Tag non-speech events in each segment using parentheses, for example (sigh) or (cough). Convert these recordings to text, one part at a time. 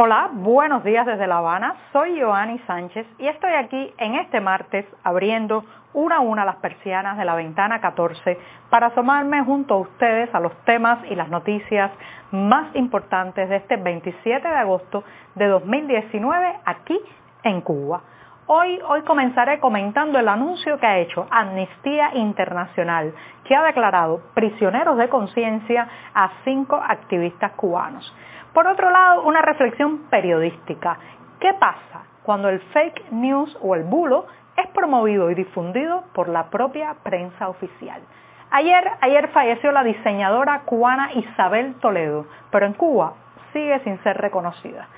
Hola, buenos días desde La Habana. Soy Joanny Sánchez y estoy aquí en este martes abriendo una a una las persianas de la ventana 14 para asomarme junto a ustedes a los temas y las noticias más importantes de este 27 de agosto de 2019 aquí en Cuba. Hoy, hoy comenzaré comentando el anuncio que ha hecho Amnistía Internacional, que ha declarado prisioneros de conciencia a cinco activistas cubanos. Por otro lado, una reflexión periodística. ¿Qué pasa cuando el fake news o el bulo es promovido y difundido por la propia prensa oficial? Ayer, ayer falleció la diseñadora cubana Isabel Toledo, pero en Cuba sigue sin ser reconocida.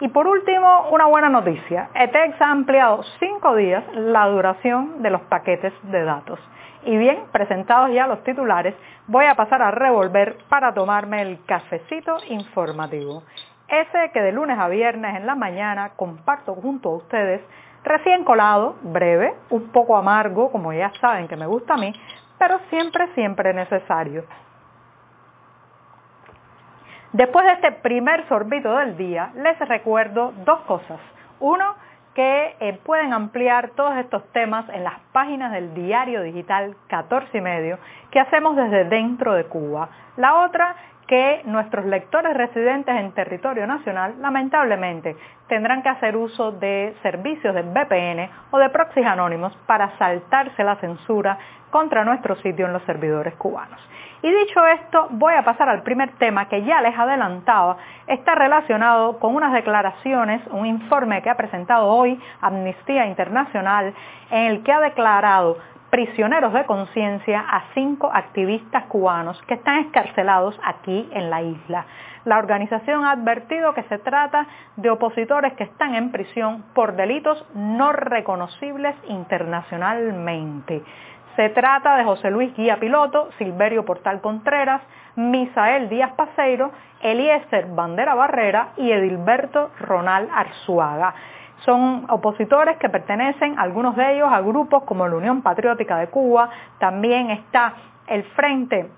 Y por último, una buena noticia. ETEX ha ampliado cinco días la duración de los paquetes de datos. Y bien, presentados ya los titulares, voy a pasar a revolver para tomarme el cafecito informativo. Ese que de lunes a viernes en la mañana comparto junto a ustedes, recién colado, breve, un poco amargo, como ya saben que me gusta a mí, pero siempre, siempre necesario. Después de este primer sorbito del día, les recuerdo dos cosas. Uno, que eh, pueden ampliar todos estos temas en las páginas del diario digital 14 y medio que hacemos desde dentro de Cuba. La otra, que nuestros lectores residentes en territorio nacional lamentablemente tendrán que hacer uso de servicios de VPN o de proxies anónimos para saltarse la censura contra nuestro sitio en los servidores cubanos. Y dicho esto, voy a pasar al primer tema que ya les adelantaba, está relacionado con unas declaraciones, un informe que ha presentado hoy Amnistía Internacional, en el que ha declarado prisioneros de conciencia a cinco activistas cubanos que están escarcelados aquí en la isla. La organización ha advertido que se trata de opositores que están en prisión por delitos no reconocibles internacionalmente. Se trata de José Luis Guía Piloto, Silverio Portal Contreras, Misael Díaz Paseiro, Eliezer Bandera Barrera y Edilberto Ronald Arzuaga. Son opositores que pertenecen, algunos de ellos, a grupos como la Unión Patriótica de Cuba, también está el Frente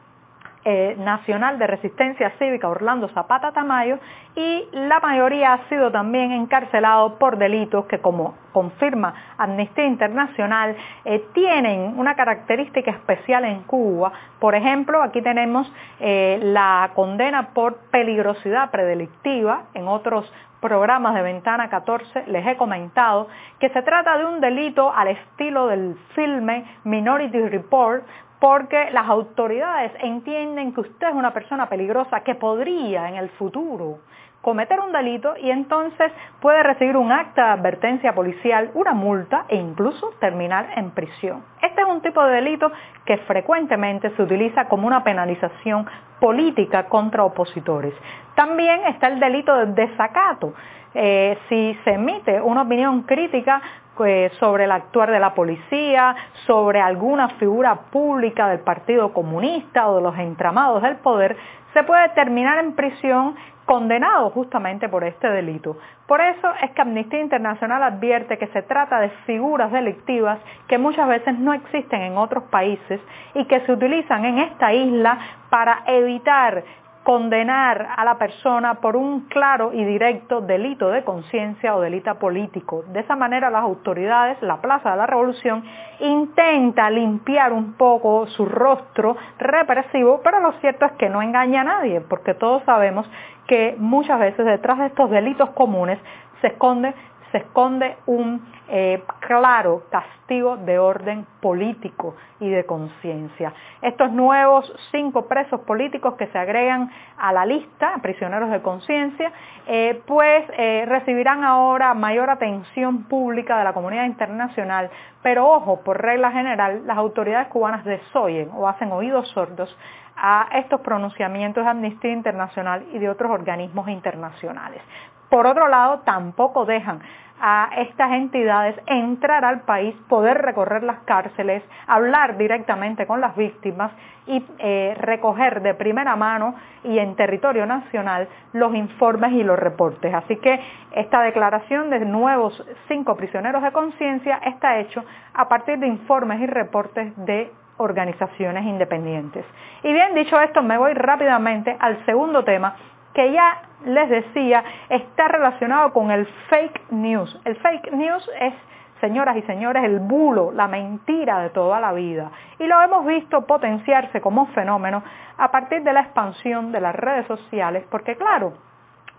eh, Nacional de Resistencia Cívica Orlando Zapata Tamayo y la mayoría ha sido también encarcelado por delitos que como confirma Amnistía Internacional eh, tienen una característica especial en Cuba. Por ejemplo, aquí tenemos eh, la condena por peligrosidad predelictiva en otros programas de Ventana 14 les he comentado que se trata de un delito al estilo del filme Minority Report porque las autoridades entienden que usted es una persona peligrosa que podría en el futuro cometer un delito y entonces puede recibir un acta de advertencia policial, una multa e incluso terminar en prisión. Este es un tipo de delito que frecuentemente se utiliza como una penalización política contra opositores. También está el delito de desacato. Eh, si se emite una opinión crítica eh, sobre el actuar de la policía, sobre alguna figura pública del Partido Comunista o de los entramados del poder, se puede terminar en prisión condenado justamente por este delito. Por eso es que Amnistía Internacional advierte que se trata de figuras delictivas que muchas veces no existen en otros países y que se utilizan en esta isla para evitar condenar a la persona por un claro y directo delito de conciencia o delito político. De esa manera las autoridades, la Plaza de la Revolución, intenta limpiar un poco su rostro represivo, pero lo cierto es que no engaña a nadie, porque todos sabemos que muchas veces detrás de estos delitos comunes se esconde se esconde un eh, claro castigo de orden político y de conciencia. Estos nuevos cinco presos políticos que se agregan a la lista, prisioneros de conciencia, eh, pues eh, recibirán ahora mayor atención pública de la comunidad internacional, pero ojo, por regla general, las autoridades cubanas desoyen o hacen oídos sordos a estos pronunciamientos de Amnistía Internacional y de otros organismos internacionales. Por otro lado, tampoco dejan a estas entidades entrar al país, poder recorrer las cárceles, hablar directamente con las víctimas y eh, recoger de primera mano y en territorio nacional los informes y los reportes. Así que esta declaración de nuevos cinco prisioneros de conciencia está hecho a partir de informes y reportes de organizaciones independientes. Y bien, dicho esto, me voy rápidamente al segundo tema que ya les decía está relacionado con el fake news. El fake news es señoras y señores, el bulo, la mentira de toda la vida. Y lo hemos visto potenciarse como fenómeno a partir de la expansión de las redes sociales, porque claro,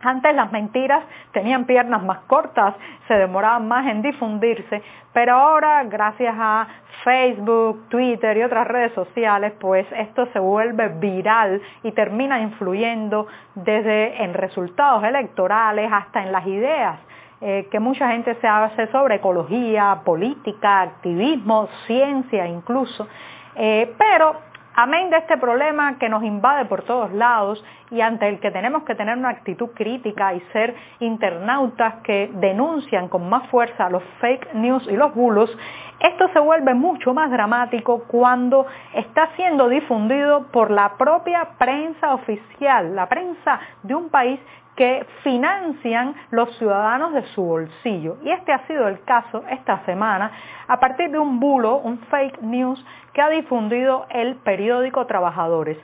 antes las mentiras tenían piernas más cortas, se demoraban más en difundirse, pero ahora gracias a Facebook, Twitter y otras redes sociales, pues esto se vuelve viral y termina influyendo desde en resultados electorales hasta en las ideas eh, que mucha gente se hace sobre ecología, política, activismo, ciencia incluso, eh, pero Amén de este problema que nos invade por todos lados y ante el que tenemos que tener una actitud crítica y ser internautas que denuncian con más fuerza los fake news y los bulos, esto se vuelve mucho más dramático cuando está siendo difundido por la propia prensa oficial, la prensa de un país que financian los ciudadanos de su bolsillo. Y este ha sido el caso esta semana a partir de un bulo, un fake news que ha difundido el periódico Trabajadores.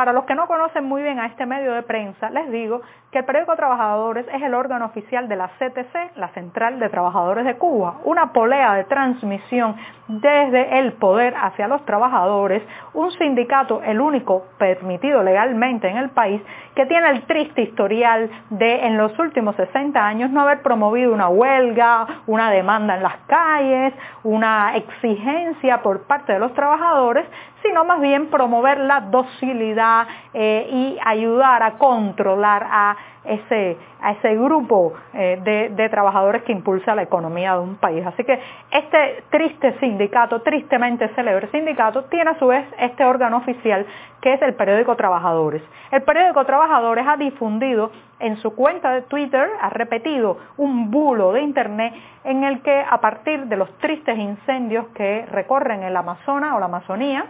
Para los que no conocen muy bien a este medio de prensa, les digo que el periódico Trabajadores es el órgano oficial de la CTC, la Central de Trabajadores de Cuba, una polea de transmisión desde el poder hacia los trabajadores, un sindicato, el único permitido legalmente en el país, que tiene el triste historial de en los últimos 60 años no haber promovido una huelga, una demanda en las calles, una exigencia por parte de los trabajadores, sino más bien promover la docilidad eh, y ayudar a controlar a ese, a ese grupo eh, de, trabajadores que impulsa la economía de un país. Así que este triste sindicato, tristemente célebre sindicato, tiene a su vez este órgano oficial que es el periódico Trabajadores. El periódico Trabajadores ha difundido en su cuenta de Twitter, ha repetido un bulo de Internet en el que a partir de los tristes incendios que recorren el Amazonas o la Amazonía,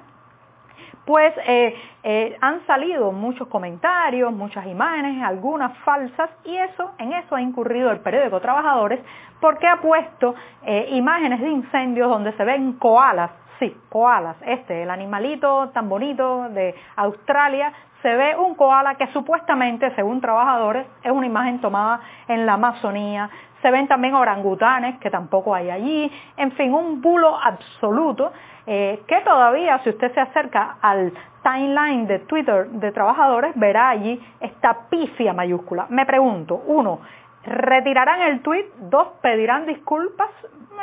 pues eh, eh, han salido muchos comentarios, muchas imágenes, algunas falsas, y eso, en eso ha incurrido el periódico Trabajadores, porque ha puesto eh, imágenes de incendios donde se ven koalas, sí, koalas, este, el animalito tan bonito de Australia, se ve un koala que supuestamente, según trabajadores, es una imagen tomada en la Amazonía, se ven también orangutanes que tampoco hay allí, en fin, un bulo absoluto eh, que todavía si usted se acerca al timeline de Twitter de trabajadores verá allí esta pifia mayúscula. Me pregunto, uno, ¿retirarán el tweet? Dos, ¿pedirán disculpas?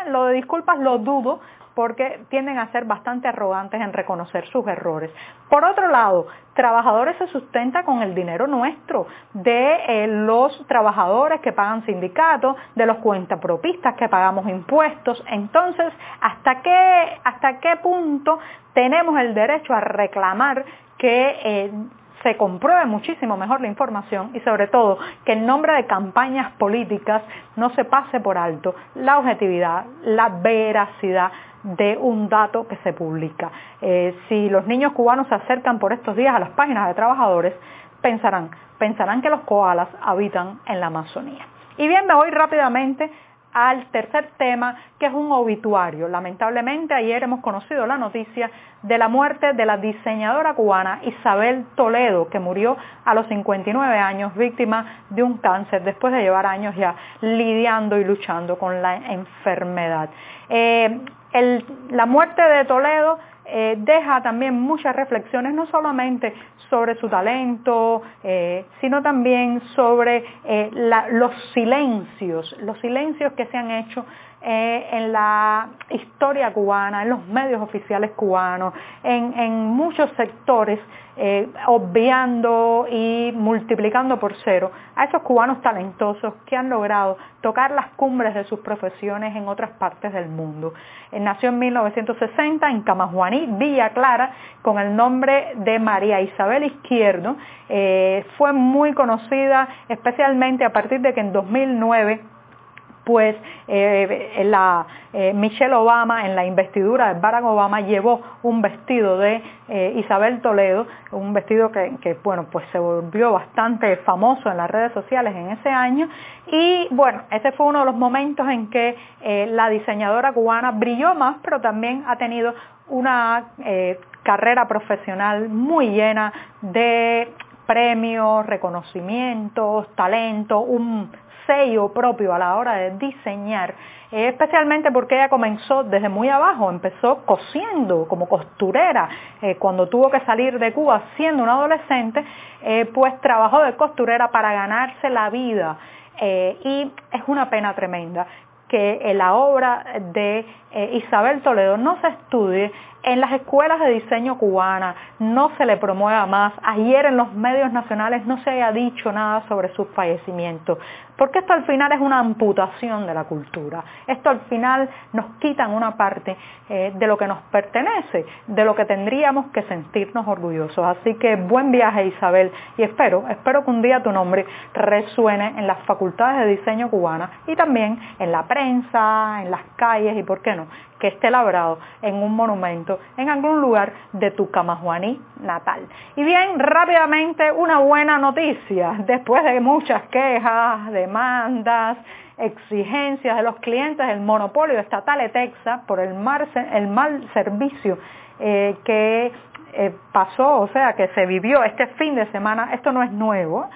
Lo de disculpas lo dudo porque tienden a ser bastante arrogantes en reconocer sus errores. Por otro lado, trabajadores se sustenta con el dinero nuestro, de eh, los trabajadores que pagan sindicatos, de los cuentapropistas que pagamos impuestos. Entonces, ¿hasta qué, hasta qué punto tenemos el derecho a reclamar que eh, se compruebe muchísimo mejor la información y sobre todo que en nombre de campañas políticas no se pase por alto la objetividad, la veracidad de un dato que se publica. Eh, si los niños cubanos se acercan por estos días a las páginas de trabajadores, pensarán, pensarán que los koalas habitan en la Amazonía. Y bien, me voy rápidamente al tercer tema, que es un obituario. Lamentablemente ayer hemos conocido la noticia de la muerte de la diseñadora cubana Isabel Toledo, que murió a los 59 años víctima de un cáncer después de llevar años ya lidiando y luchando con la enfermedad. Eh, la muerte de Toledo eh, deja también muchas reflexiones, no solamente sobre su talento, eh, sino también sobre eh, los silencios, los silencios que se han hecho en la historia cubana, en los medios oficiales cubanos, en muchos sectores eh, obviando y multiplicando por cero a esos cubanos talentosos que han logrado tocar las cumbres de sus profesiones en otras partes del mundo. Eh, nació en 1960 en Camajuaní, Villa Clara, con el nombre de María Isabel Izquierdo. Eh, fue muy conocida especialmente a partir de que en 2009 pues eh, eh, Michelle Obama en la investidura de Barack Obama llevó un vestido de eh, Isabel Toledo, un vestido que, bueno, pues se volvió bastante famoso en las redes sociales en ese año. Y bueno, ese fue uno de los momentos en que la diseñadora cubana brilló más, pero también ha tenido una carrera profesional muy llena de premios, reconocimientos, talento, un sello propio a la hora de diseñar, eh, especialmente porque ella comenzó desde muy abajo, empezó cosiendo como costurera, eh, cuando tuvo que salir de Cuba siendo una adolescente, eh, pues trabajó de costurera para ganarse la vida. y es una pena tremenda que la obra de Isabel Toledo no se estudie en las escuelas de diseño cubana no se le promueva más. Ayer en los medios nacionales no se haya dicho nada sobre su fallecimiento. Porque esto al final es una amputación de la cultura. Esto al final nos quitan una parte eh, de lo que nos pertenece, de lo que tendríamos que sentirnos orgullosos. Así que buen viaje Isabel y espero, espero que un día tu nombre resuene en las facultades de diseño cubana y también en la prensa, en las calles y por qué no, que esté labrado en un monumento en algún lugar de tu Camajuaní natal. Y bien, rápidamente una buena noticia, (laughs) después de muchas quejas, demandas, exigencias de los clientes del monopolio estatal de Texas por el mal, el mal servicio eh, que eh, pasó, o sea, que se vivió este fin de semana, esto no es nuevo,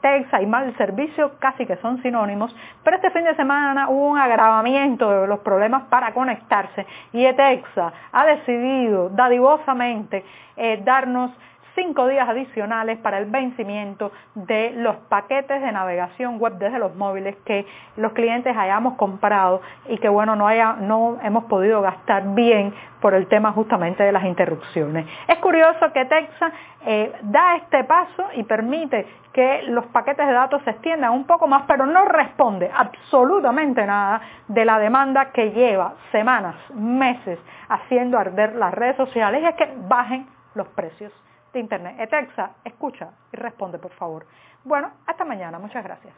Texas y mal servicio casi que son sinónimos, pero este fin de semana hubo un agravamiento de los problemas para conectarse. Y Texas ha decidido dadivosamente eh, darnos cinco días adicionales para el vencimiento de los paquetes de navegación web desde los móviles que los clientes hayamos comprado y que bueno no, haya, no hemos podido gastar bien por el tema justamente de las interrupciones. Es curioso que Texas eh, da este paso y permite que los paquetes de datos se extiendan un poco más, pero no responde absolutamente nada de la demanda que lleva semanas, meses haciendo arder las redes sociales y es que bajen los precios de Internet. Etexa, escucha y responde, por favor. Bueno, hasta mañana. Muchas gracias.